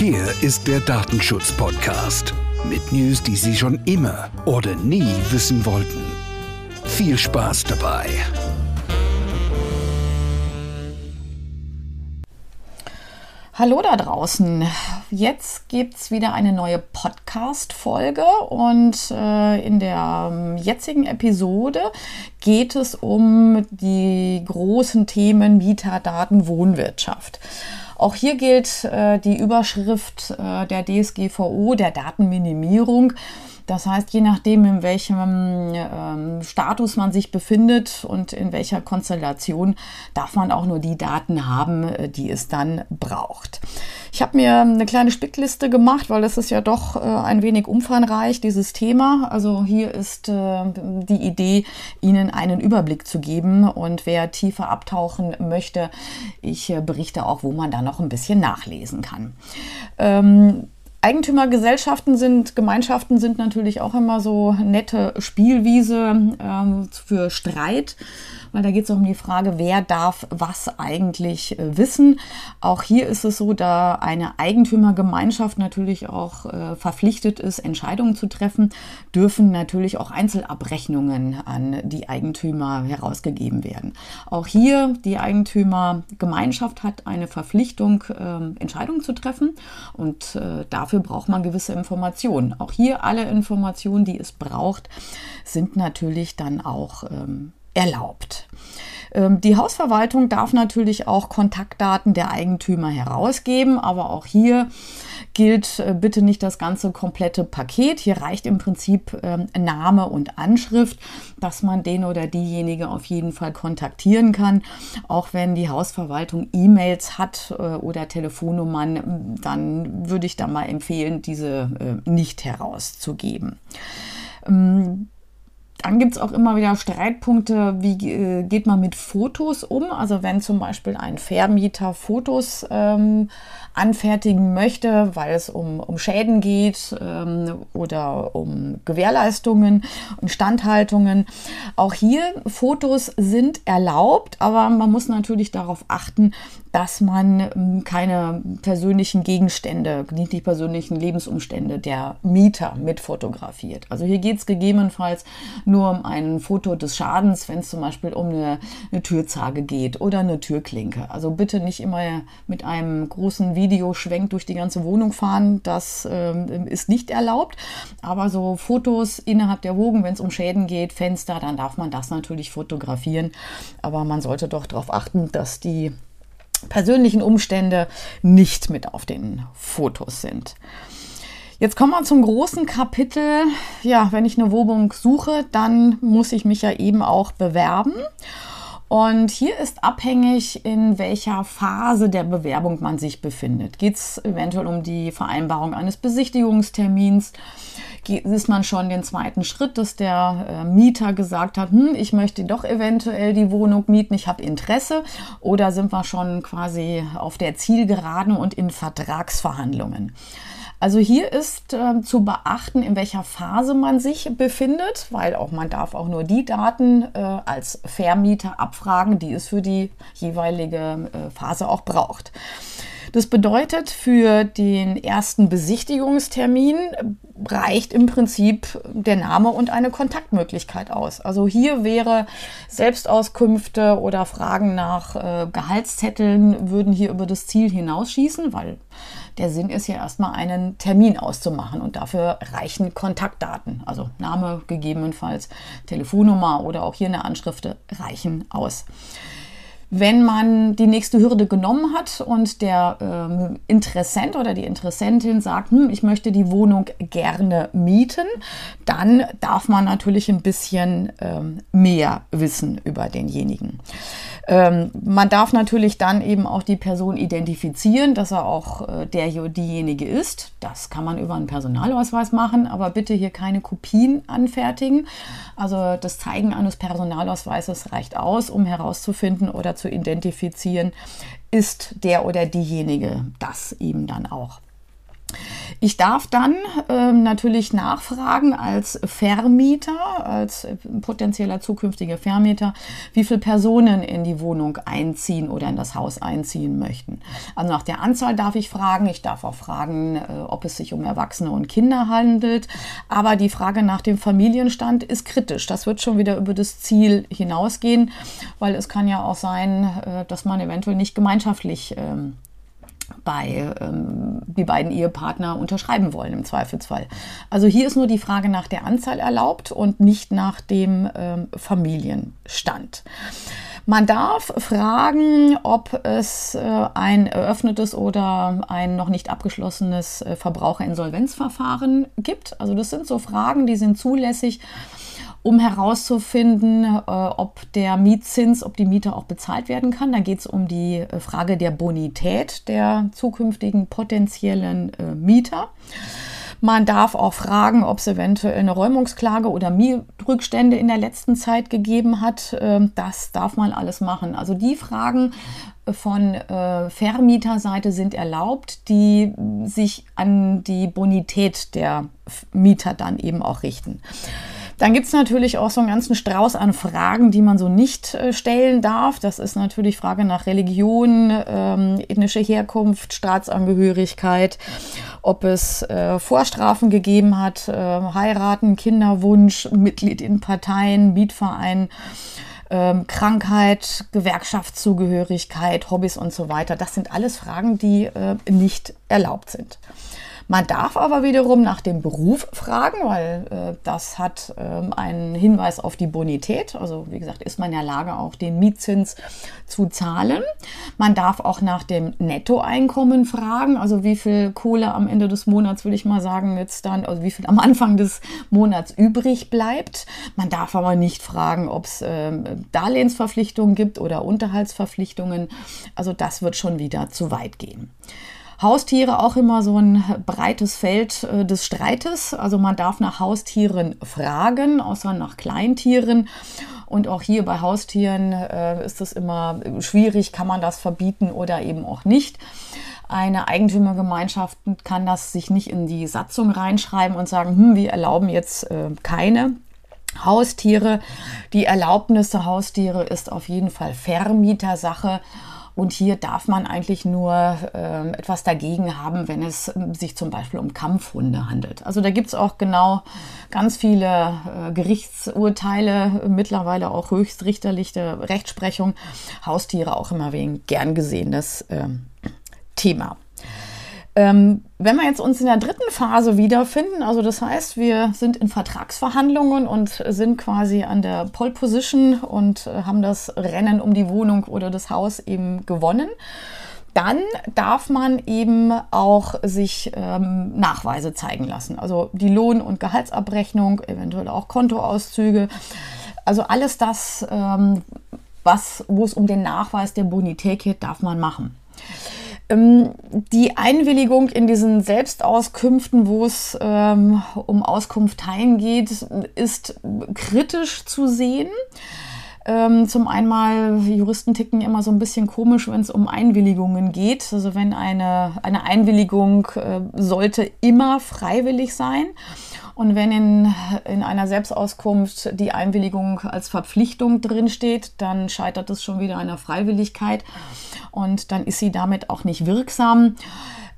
Hier ist der Datenschutz-Podcast mit News, die Sie schon immer oder nie wissen wollten. Viel Spaß dabei! Hallo da draußen. Jetzt gibt es wieder eine neue Podcast-Folge und äh, in der ähm, jetzigen Episode geht es um die großen Themen Metadaten Wohnwirtschaft. Auch hier gilt äh, die Überschrift äh, der DSGVO, der Datenminimierung. Das heißt, je nachdem, in welchem ähm, Status man sich befindet und in welcher Konstellation, darf man auch nur die Daten haben, äh, die es dann braucht. Ich habe mir eine kleine Spickliste gemacht, weil das ist ja doch äh, ein wenig umfangreich, dieses Thema. Also hier ist äh, die Idee, Ihnen einen Überblick zu geben. Und wer tiefer abtauchen möchte, ich äh, berichte auch, wo man da noch ein bisschen nachlesen kann. Ähm, Eigentümergesellschaften sind, Gemeinschaften sind natürlich auch immer so nette Spielwiese ähm, für Streit, weil da geht es auch um die Frage, wer darf was eigentlich äh, wissen. Auch hier ist es so, da eine Eigentümergemeinschaft natürlich auch äh, verpflichtet ist, Entscheidungen zu treffen, dürfen natürlich auch Einzelabrechnungen an die Eigentümer herausgegeben werden. Auch hier die Eigentümergemeinschaft hat eine Verpflichtung, äh, Entscheidungen zu treffen und äh, darf dafür braucht man gewisse Informationen. Auch hier alle Informationen, die es braucht, sind natürlich dann auch ähm, erlaubt. Ähm, die Hausverwaltung darf natürlich auch Kontaktdaten der Eigentümer herausgeben, aber auch hier gilt äh, bitte nicht das ganze komplette Paket. Hier reicht im Prinzip ähm, Name und Anschrift, dass man den oder diejenige auf jeden Fall kontaktieren kann. Auch wenn die Hausverwaltung E-Mails hat äh, oder Telefonnummern, dann würde ich da mal empfehlen, diese äh, nicht herauszugeben. Ähm, dann gibt es auch immer wieder Streitpunkte, wie äh, geht man mit Fotos um? Also wenn zum Beispiel ein Vermieter Fotos ähm, anfertigen möchte, weil es um, um Schäden geht ähm, oder um Gewährleistungen und Standhaltungen. Auch hier Fotos sind erlaubt, aber man muss natürlich darauf achten, dass man ähm, keine persönlichen Gegenstände, nicht die persönlichen Lebensumstände der Mieter mit fotografiert. Also hier geht es gegebenenfalls nur um ein Foto des Schadens, wenn es zum Beispiel um eine, eine Türzage geht oder eine Türklinke. Also bitte nicht immer mit einem großen Videoschwenk durch die ganze Wohnung fahren. Das äh, ist nicht erlaubt. Aber so Fotos innerhalb der Wogen, wenn es um Schäden geht, Fenster, dann darf man das natürlich fotografieren. Aber man sollte doch darauf achten, dass die persönlichen Umstände nicht mit auf den Fotos sind. Jetzt kommen wir zum großen Kapitel. Ja, wenn ich eine Wohnung suche, dann muss ich mich ja eben auch bewerben. Und hier ist abhängig, in welcher Phase der Bewerbung man sich befindet. Geht es eventuell um die Vereinbarung eines Besichtigungstermins? ist man schon den zweiten Schritt, dass der äh, Mieter gesagt hat, hm, ich möchte doch eventuell die Wohnung mieten, ich habe Interesse? Oder sind wir schon quasi auf der Zielgeraden und in Vertragsverhandlungen? Also hier ist äh, zu beachten, in welcher Phase man sich befindet, weil auch man darf auch nur die Daten äh, als Vermieter abfragen, die es für die jeweilige äh, Phase auch braucht. Das bedeutet, für den ersten Besichtigungstermin reicht im Prinzip der Name und eine Kontaktmöglichkeit aus. Also hier wäre Selbstauskünfte oder Fragen nach äh, Gehaltszetteln würden hier über das Ziel hinausschießen, weil der Sinn ist ja erstmal einen Termin auszumachen und dafür reichen Kontaktdaten, also Name gegebenenfalls, Telefonnummer oder auch hier eine Anschrift reichen aus. Wenn man die nächste Hürde genommen hat und der ähm, Interessent oder die Interessentin sagt, hm, ich möchte die Wohnung gerne mieten, dann darf man natürlich ein bisschen ähm, mehr wissen über denjenigen. Ähm, man darf natürlich dann eben auch die Person identifizieren, dass er auch äh, der diejenige ist. Das kann man über einen Personalausweis machen, aber bitte hier keine Kopien anfertigen. Also das Zeigen eines Personalausweises reicht aus, um herauszufinden oder zu identifizieren, ist der oder diejenige das eben dann auch. Ich darf dann ähm, natürlich nachfragen als Vermieter, als potenzieller zukünftiger Vermieter, wie viele Personen in die Wohnung einziehen oder in das Haus einziehen möchten. Also nach der Anzahl darf ich fragen. Ich darf auch fragen, äh, ob es sich um Erwachsene und Kinder handelt. Aber die Frage nach dem Familienstand ist kritisch. Das wird schon wieder über das Ziel hinausgehen, weil es kann ja auch sein, äh, dass man eventuell nicht gemeinschaftlich ähm, bei ähm, die beiden Ehepartner unterschreiben wollen im Zweifelsfall. Also hier ist nur die Frage nach der Anzahl erlaubt und nicht nach dem ähm, Familienstand. Man darf fragen, ob es äh, ein eröffnetes oder ein noch nicht abgeschlossenes äh, Verbraucherinsolvenzverfahren gibt. Also das sind so Fragen, die sind zulässig um herauszufinden, äh, ob der Mietzins, ob die Miete auch bezahlt werden kann. Da geht es um die äh, Frage der Bonität der zukünftigen potenziellen äh, Mieter. Man darf auch fragen, ob es eventuell eine Räumungsklage oder Mietrückstände in der letzten Zeit gegeben hat. Ähm, das darf man alles machen. Also die Fragen von äh, Vermieterseite sind erlaubt, die sich an die Bonität der Mieter dann eben auch richten. Dann gibt es natürlich auch so einen ganzen Strauß an Fragen, die man so nicht äh, stellen darf. Das ist natürlich Frage nach Religion, ähm, ethnische Herkunft, Staatsangehörigkeit, ob es äh, Vorstrafen gegeben hat, äh, heiraten, Kinderwunsch, Mitglied in Parteien, Mietvereinen. Ähm, Krankheit, Gewerkschaftszugehörigkeit, Hobbys und so weiter. Das sind alles Fragen, die äh, nicht erlaubt sind. Man darf aber wiederum nach dem Beruf fragen, weil äh, das hat ähm, einen Hinweis auf die Bonität. Also wie gesagt, ist man in der Lage, auch den Mietzins zu zahlen. Man darf auch nach dem Nettoeinkommen fragen, also wie viel Kohle am Ende des Monats, würde ich mal sagen, jetzt dann, also wie viel am Anfang des Monats übrig bleibt. Man darf aber nicht fragen, ob es äh, Darlehensverpflichtungen gibt oder Unterhaltsverpflichtungen. Also das wird schon wieder zu weit gehen. Haustiere auch immer so ein breites Feld äh, des Streites. Also man darf nach Haustieren fragen, außer nach Kleintieren. Und auch hier bei Haustieren äh, ist es immer schwierig, kann man das verbieten oder eben auch nicht. Eine Eigentümergemeinschaft kann das sich nicht in die Satzung reinschreiben und sagen, hm, wir erlauben jetzt äh, keine Haustiere. Die Erlaubnis der Haustiere ist auf jeden Fall Vermietersache. Und hier darf man eigentlich nur äh, etwas dagegen haben, wenn es äh, sich zum Beispiel um Kampfhunde handelt. Also da gibt es auch genau ganz viele äh, Gerichtsurteile, mittlerweile auch höchstrichterliche Rechtsprechung. Haustiere auch immer wegen gern gesehenes ähm, Thema. Ähm, wenn wir jetzt uns in der dritten Phase wiederfinden, also das heißt, wir sind in Vertragsverhandlungen und sind quasi an der Pole Position und äh, haben das Rennen um die Wohnung oder das Haus eben gewonnen, dann darf man eben auch sich ähm, Nachweise zeigen lassen. Also die Lohn- und Gehaltsabrechnung, eventuell auch Kontoauszüge. Also alles das, ähm, was, wo es um den Nachweis der Bonität geht, darf man machen. Ähm, die Einwilligung in diesen Selbstauskünften, wo es ähm, um Auskunfteien geht, ist kritisch zu sehen. Ähm, zum einen, Juristen ticken immer so ein bisschen komisch, wenn es um Einwilligungen geht. Also wenn eine, eine Einwilligung äh, sollte immer freiwillig sein. Und wenn in, in einer Selbstauskunft die Einwilligung als Verpflichtung drinsteht, dann scheitert es schon wieder der Freiwilligkeit und dann ist sie damit auch nicht wirksam.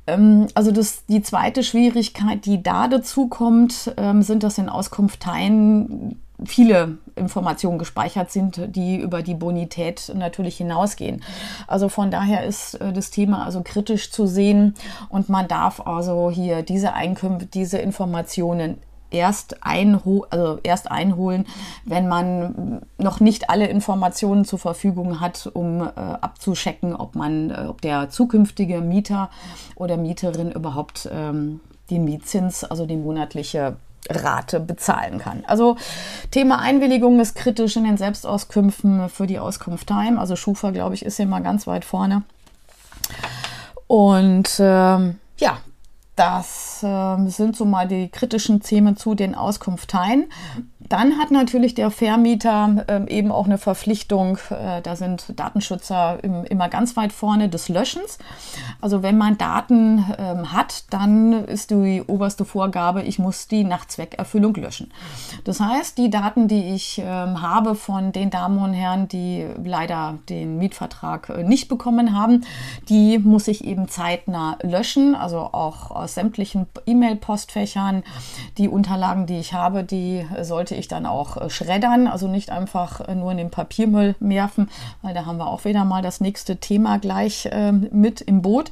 Ähm, also das, die zweite Schwierigkeit, die da dazu kommt, ähm, sind, dass in Auskunfteien viele Informationen gespeichert sind, die über die Bonität natürlich hinausgehen. Also von daher ist äh, das Thema also kritisch zu sehen und man darf also hier diese Einkünfte, diese Informationen erst, einho also erst einholen, wenn man noch nicht alle Informationen zur Verfügung hat, um äh, abzuschecken, ob man, äh, ob der zukünftige Mieter oder Mieterin überhaupt ähm, den Mietzins, also die monatliche Rate bezahlen kann. Also Thema Einwilligung ist kritisch in den Selbstauskünften für die Auskunft Time. Also Schufa, glaube ich, ist hier mal ganz weit vorne. Und ähm, ja, das äh, sind so mal die kritischen Themen zu den Auskunfteien. Dann hat natürlich der Vermieter ähm, eben auch eine Verpflichtung, äh, da sind Datenschützer im, immer ganz weit vorne des Löschens. Also wenn man Daten ähm, hat, dann ist die oberste Vorgabe, ich muss die nach Zweckerfüllung löschen. Das heißt, die Daten, die ich ähm, habe von den Damen und Herren, die leider den Mietvertrag äh, nicht bekommen haben, die muss ich eben zeitnah löschen, also auch aus sämtlichen E-Mail-Postfächern. Die Unterlagen, die ich habe, die sollte ich dann auch äh, schreddern, also nicht einfach äh, nur in den Papiermüll werfen, weil da haben wir auch wieder mal das nächste Thema gleich äh, mit im Boot.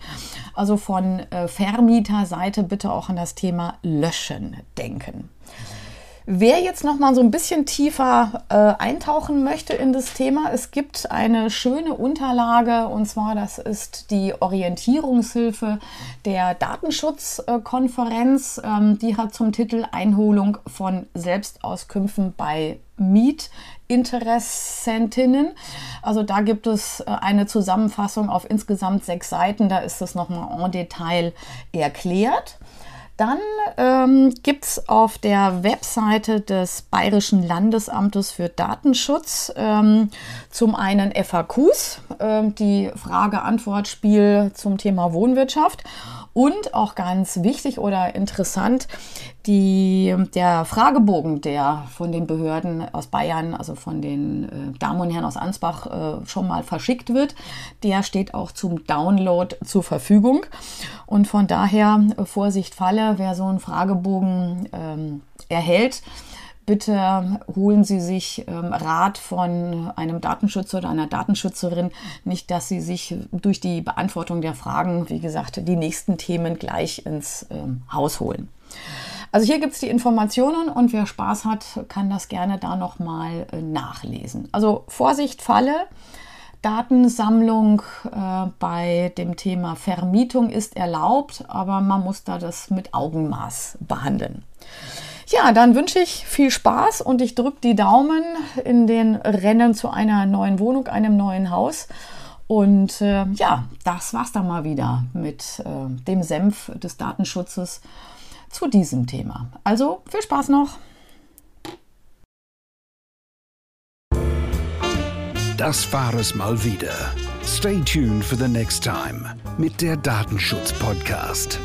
Also von äh, Vermieterseite bitte auch an das Thema Löschen denken. Wer jetzt noch mal so ein bisschen tiefer äh, eintauchen möchte in das Thema, es gibt eine schöne Unterlage und zwar das ist die Orientierungshilfe der Datenschutzkonferenz. Ähm, die hat zum Titel Einholung von Selbstauskünften bei Mietinteressentinnen. Also da gibt es äh, eine Zusammenfassung auf insgesamt sechs Seiten. Da ist das nochmal en Detail erklärt. Dann ähm, gibt es auf der Webseite des Bayerischen Landesamtes für Datenschutz ähm, zum einen FAQs, äh, die Frage-Antwort-Spiel zum Thema Wohnwirtschaft und auch ganz wichtig oder interessant, die, der Fragebogen, der von den Behörden aus Bayern, also von den äh, Damen und Herren aus Ansbach äh, schon mal verschickt wird, der steht auch zum Download zur Verfügung. Und von daher, äh, Vorsicht Falle, wer so einen Fragebogen ähm, erhält, bitte holen Sie sich ähm, Rat von einem Datenschützer oder einer Datenschützerin. Nicht, dass Sie sich durch die Beantwortung der Fragen, wie gesagt, die nächsten Themen gleich ins ähm, Haus holen. Also hier gibt es die Informationen und wer Spaß hat, kann das gerne da nochmal äh, nachlesen. Also Vorsicht, Falle. Datensammlung äh, bei dem Thema Vermietung ist erlaubt, aber man muss da das mit Augenmaß behandeln. Ja, dann wünsche ich viel Spaß und ich drücke die Daumen in den Rennen zu einer neuen Wohnung, einem neuen Haus. Und äh, ja, das war's dann mal wieder mit äh, dem Senf des Datenschutzes zu diesem Thema. Also viel Spaß noch! Das war es mal wieder. Stay tuned for the next time mit der Datenschutz-Podcast.